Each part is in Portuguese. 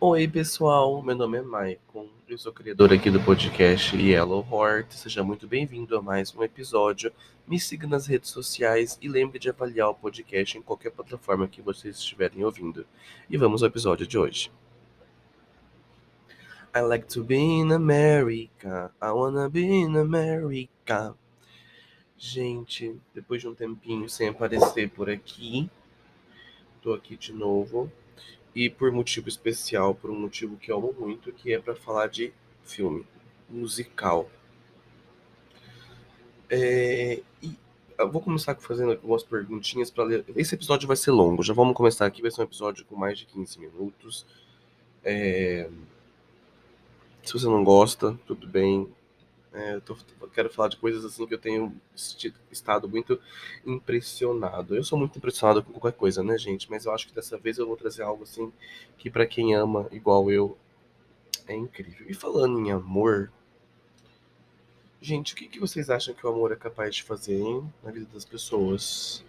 Oi, pessoal. Meu nome é Maicon. Eu sou criador aqui do podcast Yellow Heart. Seja muito bem-vindo a mais um episódio. Me siga nas redes sociais e lembre de avaliar o podcast em qualquer plataforma que vocês estiverem ouvindo. E vamos ao episódio de hoje. I like to be in America. I wanna be in America. Gente, depois de um tempinho sem aparecer por aqui, tô aqui de novo e por motivo especial, por um motivo que eu amo muito, que é para falar de filme musical. É, e eu vou começar fazendo algumas perguntinhas para ler. Esse episódio vai ser longo, já vamos começar aqui, vai ser um episódio com mais de 15 minutos. É, se você não gosta, tudo bem, é, eu, tô, quero falar de coisas assim que eu tenho estado muito impressionado. Eu sou muito impressionado com qualquer coisa, né, gente? Mas eu acho que dessa vez eu vou trazer algo assim que para quem ama igual eu é incrível. E falando em amor, gente, o que, que vocês acham que o amor é capaz de fazer hein, na vida das pessoas?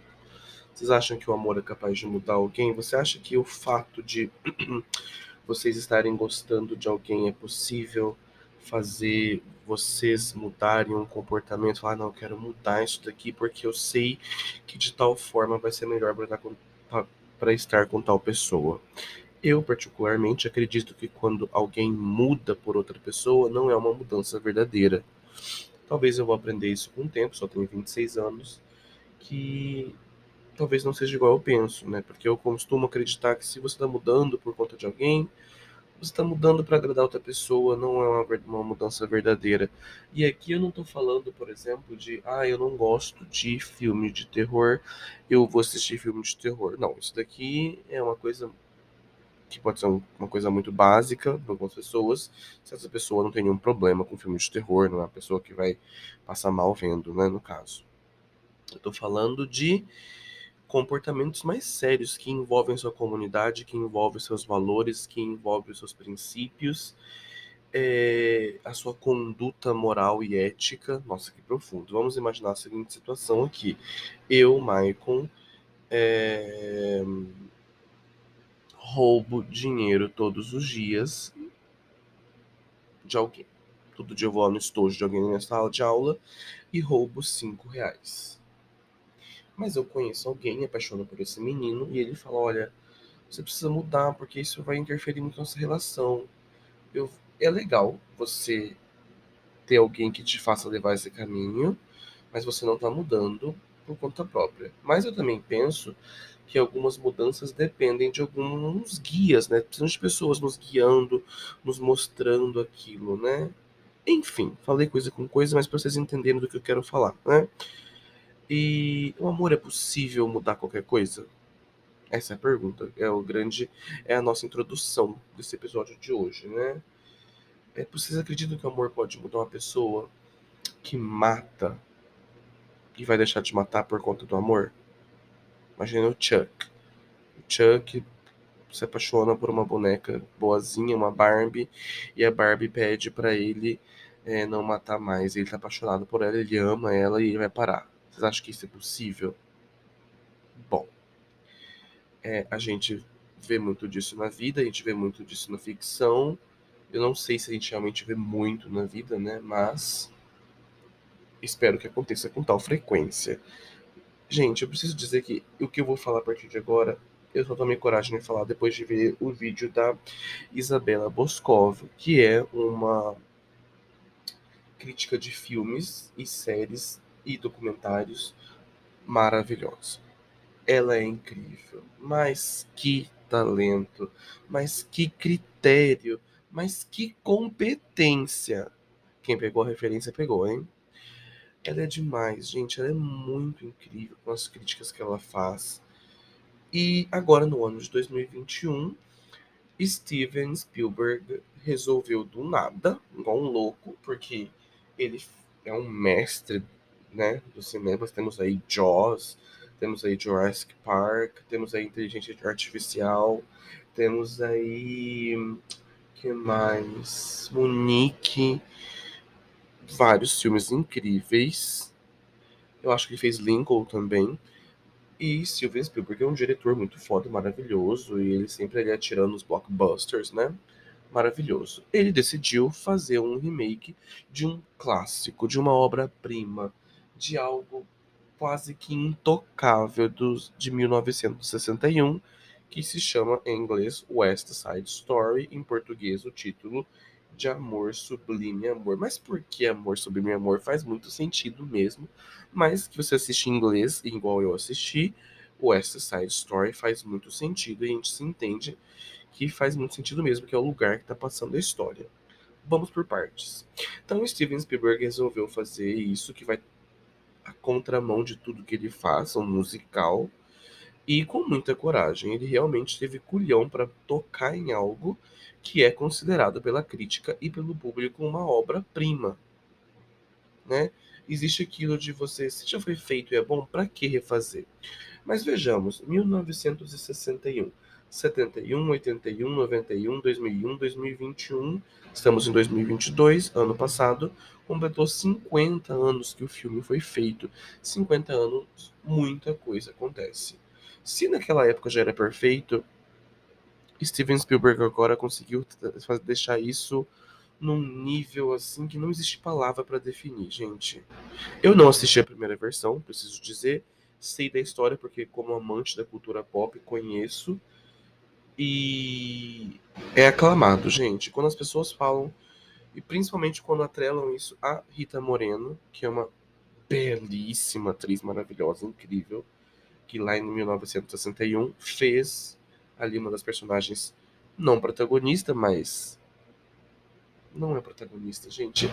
Vocês acham que o amor é capaz de mudar alguém? Você acha que o fato de vocês estarem gostando de alguém é possível fazer vocês mudarem um comportamento, falar, não, eu quero mudar isso daqui porque eu sei que de tal forma vai ser melhor para estar com tal pessoa. Eu, particularmente, acredito que quando alguém muda por outra pessoa, não é uma mudança verdadeira. Talvez eu vou aprender isso com o tempo, só tenho 26 anos, que talvez não seja igual eu penso, né? Porque eu costumo acreditar que se você está mudando por conta de alguém, você está mudando para agradar outra pessoa, não é uma, uma, mudança verdadeira. E aqui eu não estou falando, por exemplo, de ah, eu não gosto de filme de terror, eu vou assistir filme de terror. Não, isso daqui é uma coisa que pode ser uma coisa muito básica para algumas pessoas. Se essa pessoa não tem nenhum problema com filme de terror, não é uma pessoa que vai passar mal vendo, né, no caso. Eu estou falando de comportamentos mais sérios que envolvem sua comunidade, que envolvem seus valores, que envolvem seus princípios, é, a sua conduta moral e ética. Nossa, que profundo. Vamos imaginar a seguinte situação aqui. Eu, Maicon, é, roubo dinheiro todos os dias de alguém. Todo dia eu vou no estojo de alguém na sala de aula e roubo cinco reais. Mas eu conheço alguém, me apaixona por esse menino, e ele fala: Olha, você precisa mudar, porque isso vai interferir muito na nossa relação. Eu, é legal você ter alguém que te faça levar esse caminho, mas você não está mudando por conta própria. Mas eu também penso que algumas mudanças dependem de alguns guias, né? Precisamos de pessoas nos guiando, nos mostrando aquilo, né? Enfim, falei coisa com coisa, mas para vocês entenderem do que eu quero falar, né? E o amor é possível mudar qualquer coisa? Essa é a pergunta. É o grande, é a nossa introdução desse episódio de hoje, né? É, vocês acreditam que o amor pode mudar uma pessoa que mata e vai deixar de matar por conta do amor? Imagina o Chuck. O Chuck se apaixona por uma boneca boazinha, uma Barbie, e a Barbie pede para ele é, não matar mais. Ele tá apaixonado por ela, ele ama ela e ele vai parar. Vocês acham que isso é possível? Bom, é, a gente vê muito disso na vida, a gente vê muito disso na ficção. Eu não sei se a gente realmente vê muito na vida, né? Mas espero que aconteça com tal frequência. Gente, eu preciso dizer que o que eu vou falar a partir de agora, eu só tomei coragem de falar depois de ver o vídeo da Isabela Boscov, que é uma crítica de filmes e séries e documentários maravilhosos. Ela é incrível, mas que talento, mas que critério, mas que competência. Quem pegou a referência pegou, hein? Ela é demais, gente. Ela é muito incrível com as críticas que ela faz. E agora, no ano de 2021, Steven Spielberg resolveu do nada, igual um louco, porque ele é um mestre né, dos cinemas. Temos aí Jaws, temos aí Jurassic Park, temos aí Inteligência Artificial, temos aí que mais? Munique, vários filmes incríveis. Eu acho que ele fez Lincoln também. E Steven Spielberg é um diretor muito foda, maravilhoso, e ele sempre ali atirando os blockbusters, né? Maravilhoso. Ele decidiu fazer um remake de um clássico, de uma obra-prima, de algo quase que intocável dos, de 1961, que se chama em inglês West Side Story, em português o título de Amor Sublime Amor. Mas por que Amor Sublime Amor? Faz muito sentido mesmo, mas que você assiste em inglês, igual eu assisti, West Side Story faz muito sentido e a gente se entende que faz muito sentido mesmo, que é o lugar que está passando a história. Vamos por partes. Então, Steven Spielberg resolveu fazer isso, que vai a contramão de tudo que ele faz, um musical, e com muita coragem. Ele realmente teve culhão para tocar em algo que é considerado pela crítica e pelo público uma obra-prima. Né? Existe aquilo de você, se já foi feito e é bom, para que refazer? Mas vejamos, 1961, 71, 81, 91, 2001, 2021, estamos em 2022, ano passado, completou 50 anos que o filme foi feito. 50 anos, muita coisa acontece. Se naquela época já era perfeito, Steven Spielberg agora conseguiu deixar isso num nível assim que não existe palavra para definir, gente. Eu não assisti a primeira versão, preciso dizer, sei da história porque como amante da cultura pop conheço e é aclamado, gente. Quando as pessoas falam e principalmente quando atrelam isso a Rita Moreno, que é uma belíssima atriz maravilhosa, incrível, que lá em 1961 fez ali uma das personagens não protagonista, mas não é protagonista, gente.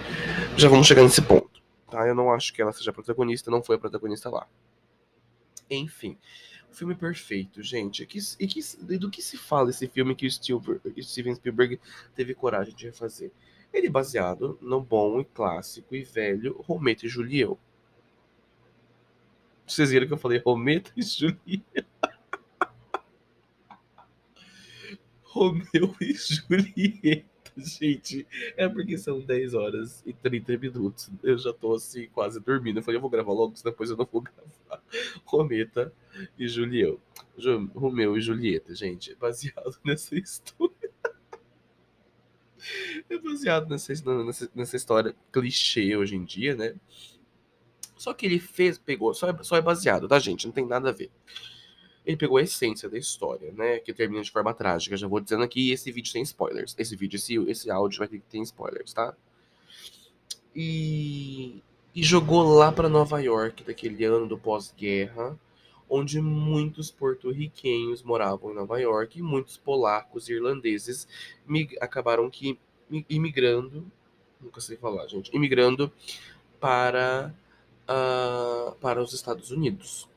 Já vamos chegar nesse ponto, tá? Eu não acho que ela seja protagonista, não foi a protagonista lá. Enfim, filme perfeito, gente. E, que, e, que, do que se fala esse filme que o Steven Spielberg teve coragem de refazer? Ele é baseado no bom e clássico e velho Rometa e Julieu. Vocês viram que eu falei Rometa e Julieu? Romeu e Julieta, gente. É porque são 10 horas e 30 minutos. Eu já tô assim, quase dormindo. Eu falei, eu vou gravar logo, depois eu não vou gravar. Rometa e Julieu. Romeu e Julieta, gente. Baseado nessa história. É baseado nessa, nessa, nessa história clichê hoje em dia, né? Só que ele fez, pegou, só é, só é baseado, tá, gente? Não tem nada a ver ele pegou a essência da história, né? Que termina de forma trágica. Já vou dizendo aqui, esse vídeo tem spoilers. Esse vídeo, esse, esse áudio vai ter que ter spoilers, tá? E, e jogou lá para Nova York, daquele ano do pós-guerra, onde muitos porto-riquenhos moravam em Nova York e muitos polacos e irlandeses acabaram que imigrando, nunca sei falar, gente, imigrando para, uh, para os Estados Unidos.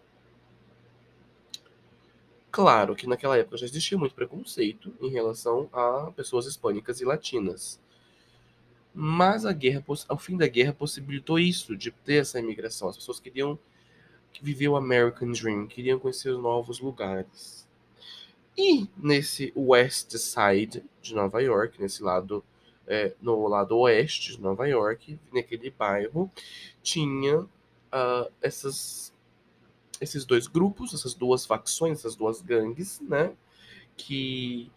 Claro que naquela época já existia muito preconceito em relação a pessoas hispânicas e latinas. Mas a guerra, ao fim da guerra possibilitou isso, de ter essa imigração. As pessoas queriam viver o American Dream, queriam conhecer novos lugares. E nesse West Side de Nova York, nesse lado, é, no lado oeste de Nova York, naquele bairro, tinha uh, essas esses dois grupos, essas duas facções, essas duas gangues, né? Que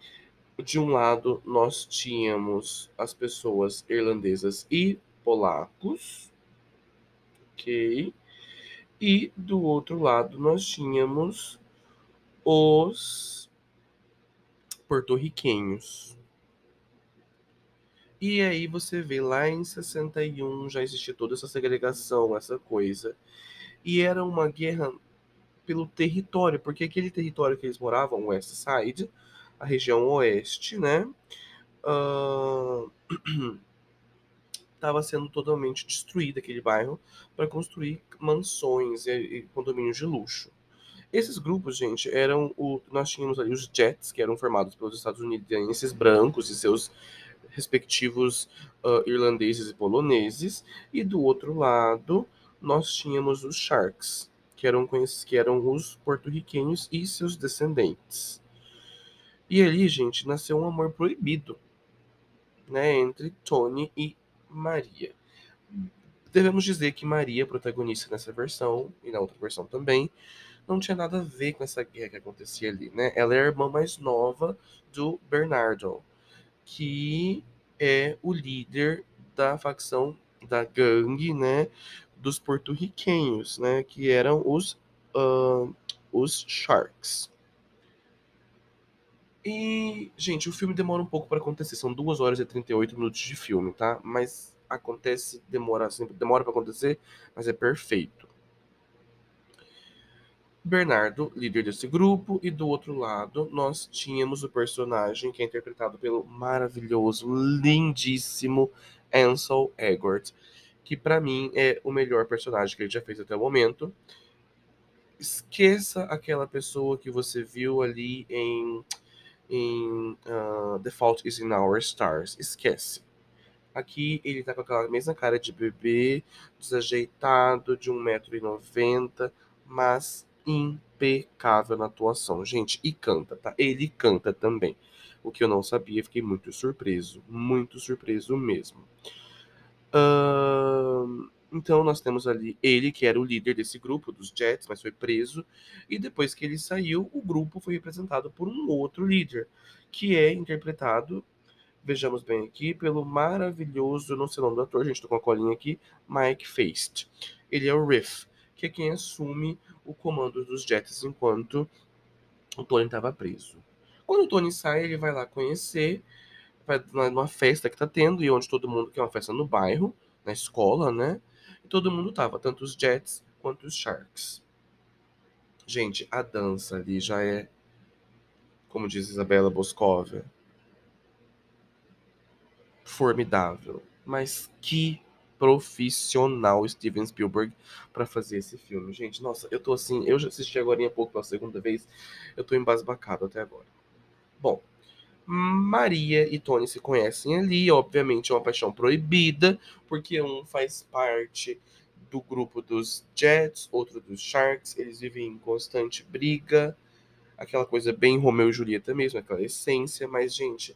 de um lado nós tínhamos as pessoas irlandesas e polacos, ok? E do outro lado nós tínhamos os porto-riquenhos. E aí você vê lá em 61 já existia toda essa segregação, essa coisa. E era uma guerra pelo território, porque aquele território que eles moravam, West Side, a região oeste, né, estava sendo totalmente destruído aquele bairro para construir mansões e, e, condomínios de luxo. Esses grupos, gente, eram o nós tínhamos ali os Jets, que eram formados pelos Estados Unidos brancos e seus respectivos uh, irlandeses e poloneses, e do outro lado nós tínhamos os Sharks, que eram, que eram os porto-riquenhos e seus descendentes. E ali, gente, nasceu um amor proibido né, entre Tony e Maria. Devemos dizer que Maria, protagonista nessa versão, e na outra versão também, não tinha nada a ver com essa guerra que acontecia ali, né? Ela é a irmã mais nova do Bernardo, que é o líder da facção da gangue, né, dos porto-riquenhos, né, que eram os uh, os Sharks. E, gente, o filme demora um pouco para acontecer. São 2 horas e 38 minutos de filme, tá? Mas acontece, demora sempre, demora para acontecer, mas é perfeito. Bernardo, líder desse grupo, e do outro lado nós tínhamos o personagem que é interpretado pelo maravilhoso, lindíssimo Ansel Elgort, que para mim é o melhor personagem que ele já fez até o momento. Esqueça aquela pessoa que você viu ali em, em uh, The Fault is in Our Stars. Esquece. Aqui ele tá com aquela mesma cara de bebê, desajeitado, de 1,90m, mas impecável na atuação, gente. E canta, tá? Ele canta também. O que eu não sabia, fiquei muito surpreso. Muito surpreso mesmo. Uh, então nós temos ali ele, que era o líder desse grupo, dos Jets, mas foi preso. E depois que ele saiu, o grupo foi representado por um outro líder, que é interpretado, vejamos bem aqui, pelo maravilhoso, não sei o nome do ator, gente, tô com a colinha aqui, Mike Feist. Ele é o Riff, que é quem assume o comando dos Jets enquanto o Tony estava preso. Quando o Tony sai, ele vai lá conhecer, vai numa festa que tá tendo, e onde todo mundo, que é uma festa no bairro, na escola, né? Todo mundo tava, tanto os Jets quanto os Sharks. Gente, a dança ali já é, como diz Isabela Boscova, formidável. Mas que profissional Steven Spielberg para fazer esse filme. Gente, nossa, eu tô assim, eu já assisti agora há pouco pela segunda vez, eu tô embasbacado até agora. Bom, Maria e Tony se conhecem ali, obviamente é uma paixão proibida, porque um faz parte do grupo dos Jets, outro dos Sharks, eles vivem em constante briga, aquela coisa bem Romeu e Julieta mesmo, aquela essência, mas gente,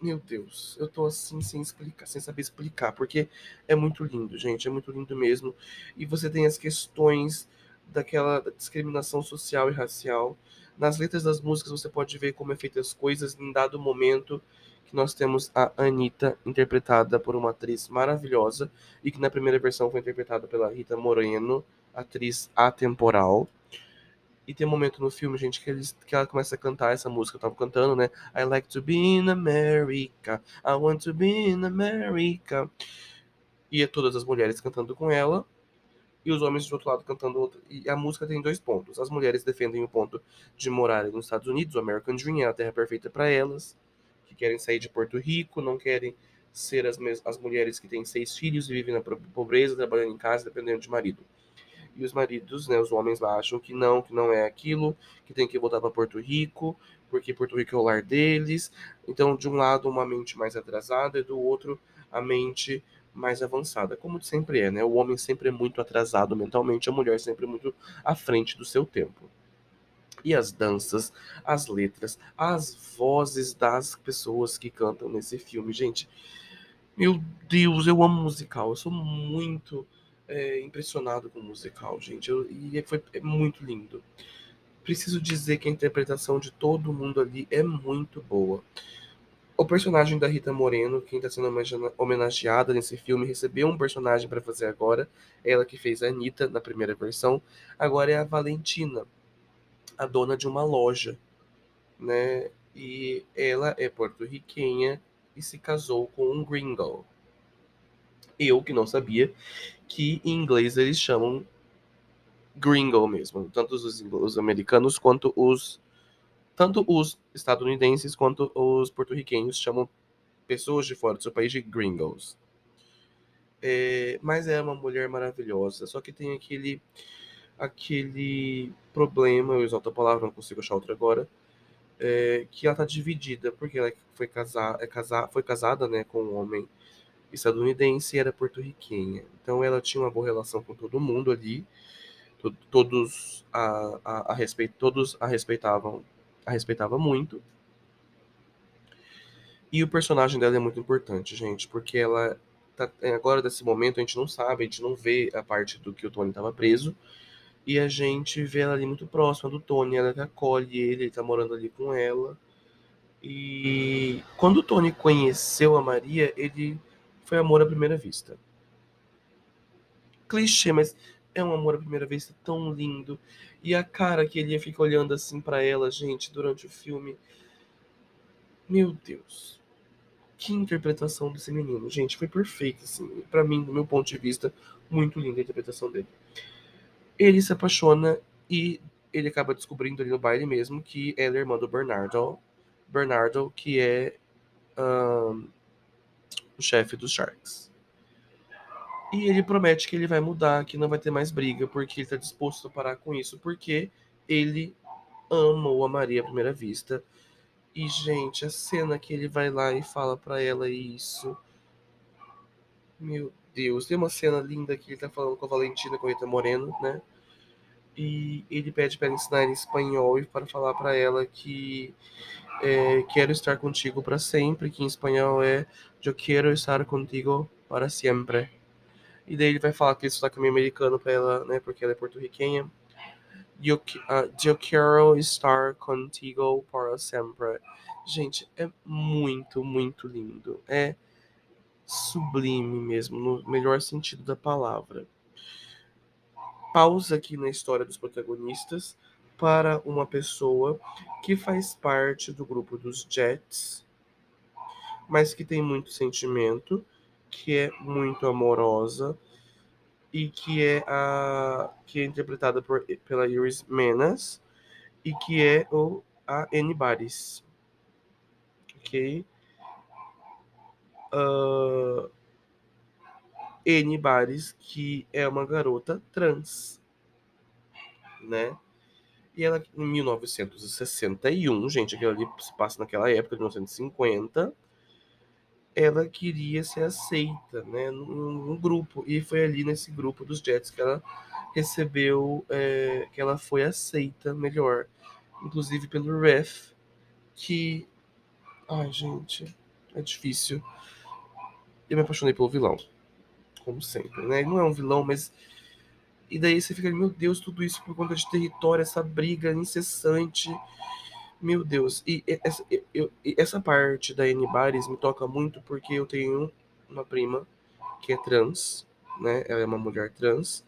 meu Deus, eu tô assim sem explicar, sem saber explicar, porque é muito lindo, gente, é muito lindo mesmo. E você tem as questões daquela discriminação social e racial. Nas letras das músicas você pode ver como é feita as coisas em dado momento que nós temos a Anitta, interpretada por uma atriz maravilhosa, e que na primeira versão foi interpretada pela Rita Moreno, atriz atemporal. E tem um momento no filme, gente, que, eles, que ela começa a cantar essa música. Eu tava cantando, né? I like to be in America. I want to be in America. E é todas as mulheres cantando com ela. E os homens do outro lado cantando outra. E a música tem dois pontos. As mulheres defendem o ponto de morar nos Estados Unidos, o American Dream, é a terra perfeita para elas. Que querem sair de Porto Rico, não querem ser as, as mulheres que têm seis filhos e vivem na pobreza, trabalhando em casa, dependendo de marido e os maridos, né, os homens lá acham que não, que não é aquilo, que tem que voltar para Porto Rico, porque Porto Rico é o lar deles. Então, de um lado, uma mente mais atrasada e do outro, a mente mais avançada, como sempre é, né? O homem sempre é muito atrasado mentalmente, a mulher sempre muito à frente do seu tempo. E as danças, as letras, as vozes das pessoas que cantam nesse filme, gente. Meu Deus, eu amo musical. Eu sou muito é, impressionado com o musical, gente. Eu, e foi é muito lindo. Preciso dizer que a interpretação de todo mundo ali é muito boa. O personagem da Rita Moreno, quem está sendo homenageada nesse filme, recebeu um personagem para fazer agora. Ela que fez a Anitta na primeira versão. Agora é a Valentina, a dona de uma loja, né? E ela é porto-riquenha e se casou com um gringo. Eu que não sabia que em inglês eles chamam gringo mesmo, tanto os, os americanos quanto os tanto os estadunidenses quanto os porto-riquenhos chamam pessoas de fora do seu país de gringos. É, mas é uma mulher maravilhosa, só que tem aquele aquele problema, eu exalto a palavra, não consigo achar outra agora, é, que ela tá dividida, porque ela foi, casar, é casar, foi casada né, com um homem estadunidense e era porto-riquenha. Então ela tinha uma boa relação com todo mundo ali. Todos a, a, a respeito, todos a respeitavam, a respeitava muito. E o personagem dela é muito importante, gente, porque ela tá, é, agora desse momento a gente não sabe, a gente não vê a parte do que o Tony estava preso. E a gente vê ela ali muito próxima do Tony, ela acolhe ele, ele tá morando ali com ela. E quando o Tony conheceu a Maria, ele foi amor à primeira vista. Clichê, mas é um amor à primeira vista tão lindo. E a cara que ele fica olhando assim para ela, gente, durante o filme. Meu Deus. Que interpretação desse menino. Gente, foi perfeito, assim. para mim, do meu ponto de vista, muito linda a interpretação dele. Ele se apaixona e ele acaba descobrindo ali no baile mesmo que ela é irmã do Bernardo. Bernardo, que é um, o chefe dos Sharks. E ele promete que ele vai mudar, que não vai ter mais briga, porque ele está disposto a parar com isso, porque ele amou a Maria à primeira vista. E, gente, a cena que ele vai lá e fala para ela isso. Meu Deus, tem uma cena linda que ele tá falando com a Valentina, com a Rita Moreno, né? E ele pede para ela ensinar em espanhol e para falar para ela que é, quero estar contigo para sempre, que em espanhol é eu quero estar contigo para sempre. E daí ele vai falar que ele sotaque meio americano para ela, né? Porque ela é porto-riquenha. Eu, uh, eu quero estar contigo para sempre. Gente, é muito, muito lindo. É sublime mesmo, no melhor sentido da palavra. Pausa aqui na história dos protagonistas para uma pessoa que faz parte do grupo dos Jets, mas que tem muito sentimento, que é muito amorosa e que é a que é interpretada por, pela Iris Menas e que é o a Annie Baris. Ok? uh, N Bares, que é uma garota trans, né? E ela, em 1961, gente, aquilo ali se passa naquela época, de 1950, ela queria ser aceita, né, num, num, grupo. E foi ali nesse grupo dos Jets que ela recebeu, é, que ela foi aceita melhor. Inclusive pelo Ref, que. Ai, gente, é difícil eu me apaixonei pelo vilão. Como sempre, né? Não é um vilão, mas. E daí você fica, meu Deus, tudo isso por conta de território, essa briga incessante. Meu Deus. E essa, eu, essa parte da Annie Bares me toca muito porque eu tenho uma prima que é trans, né? Ela é uma mulher trans.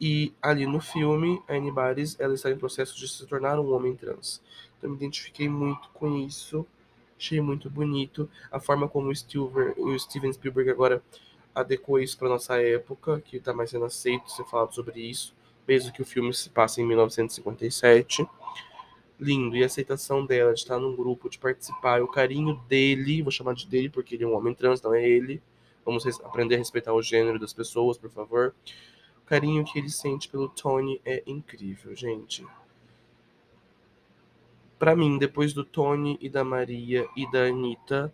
E ali no filme, a Annie Bares, ela está em processo de se tornar um homem trans. Então eu me identifiquei muito com isso. Achei muito bonito a forma como o, Spielberg, o Steven Spielberg agora adequou isso para nossa época, que está mais sendo aceito ser falado sobre isso, mesmo que o filme se passe em 1957. Lindo. E a aceitação dela de estar num grupo, de participar, o carinho dele, vou chamar de dele porque ele é um homem trans, não é ele. Vamos aprender a respeitar o gênero das pessoas, por favor. O carinho que ele sente pelo Tony é incrível, gente para mim, depois do Tony e da Maria e da Anitta,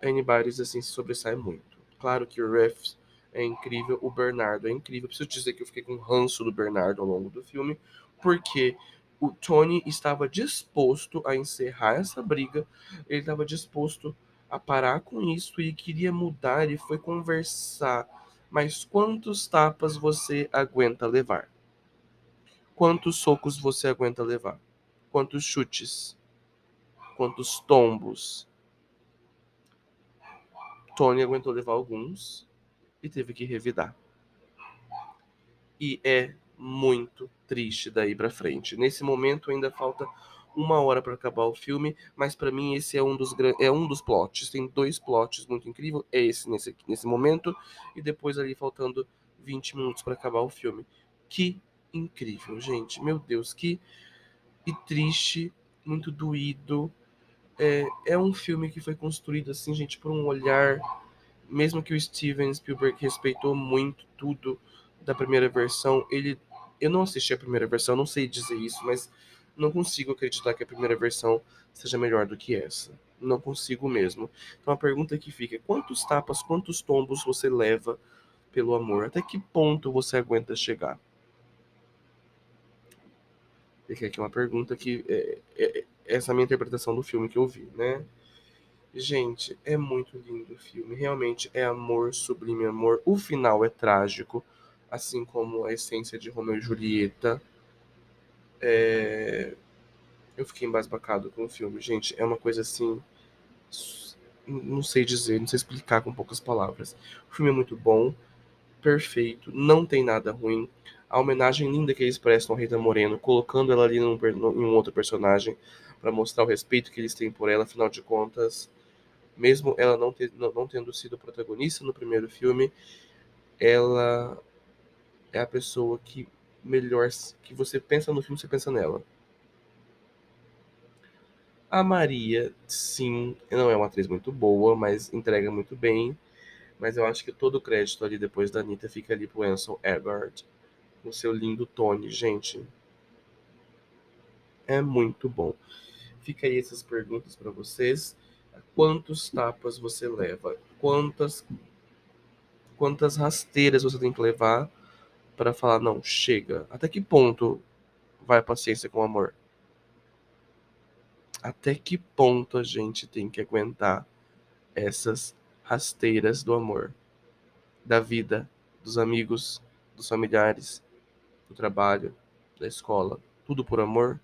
a assim se sobressai muito. Claro que o Refs é incrível, o Bernardo é incrível. Preciso dizer que eu fiquei com ranço do Bernardo ao longo do filme, porque o Tony estava disposto a encerrar essa briga, ele estava disposto a parar com isso e queria mudar e foi conversar. Mas quantos tapas você aguenta levar? Quantos socos você aguenta levar? quantos chutes, quantos tombos. Tony aguentou levar alguns e teve que revidar. E é muito triste daí para frente. Nesse momento ainda falta uma hora para acabar o filme, mas para mim esse é um dos é um dos plots. Tem dois plots muito incríveis, é esse nesse nesse momento e depois ali faltando 20 minutos para acabar o filme. Que incrível, gente. Meu Deus, que e triste, muito doído. É, é um filme que foi construído assim, gente, por um olhar, mesmo que o Steven Spielberg respeitou muito tudo da primeira versão, ele eu não assisti a primeira versão, não sei dizer isso, mas não consigo acreditar que a primeira versão seja melhor do que essa. Não consigo mesmo. Então a pergunta que fica é: quantos tapas, quantos tombos você leva pelo amor? Até que ponto você aguenta chegar? Fica aqui uma pergunta que é, é, essa é a minha interpretação do filme que eu vi, né? Gente, é muito lindo o filme. Realmente é amor, sublime amor. O final é trágico. Assim como a essência de Romeu e Julieta. É... Eu fiquei embasbacado com o filme. Gente, é uma coisa assim. Não sei dizer, não sei explicar com poucas palavras. O filme é muito bom, perfeito, não tem nada ruim. A homenagem linda que eles prestam ao Rita Moreno, colocando ela ali num, em um outro personagem, para mostrar o respeito que eles têm por ela, afinal de contas, mesmo ela não, ter, não, não tendo sido protagonista no primeiro filme, ela é a pessoa que melhor que você pensa no filme, você pensa nela. A Maria, sim, não é uma atriz muito boa, mas entrega muito bem. Mas eu acho que todo o crédito ali depois da Anitta fica ali pro Ansel Elgort, com seu lindo Tony, gente. É muito bom. Fica aí essas perguntas para vocês. Quantos tapas você leva? Quantas quantas rasteiras você tem que levar para falar não, chega? Até que ponto vai a paciência com o amor? Até que ponto a gente tem que aguentar essas rasteiras do amor, da vida, dos amigos, dos familiares, do trabalho, da escola, tudo por amor?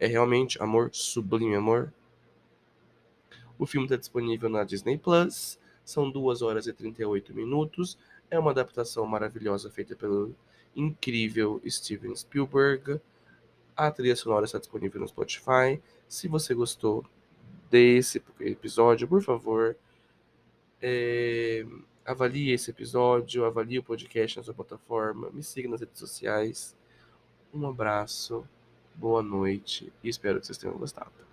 É realmente amor, sublime amor? O filme está disponível na Disney Plus, são 2 horas e 38 minutos. É uma adaptação maravilhosa feita pelo incrível Steven Spielberg. A trilha sonora está disponível no Spotify. Se você gostou desse episódio, por favor, é, avalie esse episódio, avalie o podcast na sua plataforma, me siga nas redes sociais. Um abraço, boa noite e espero que vocês tenham gostado.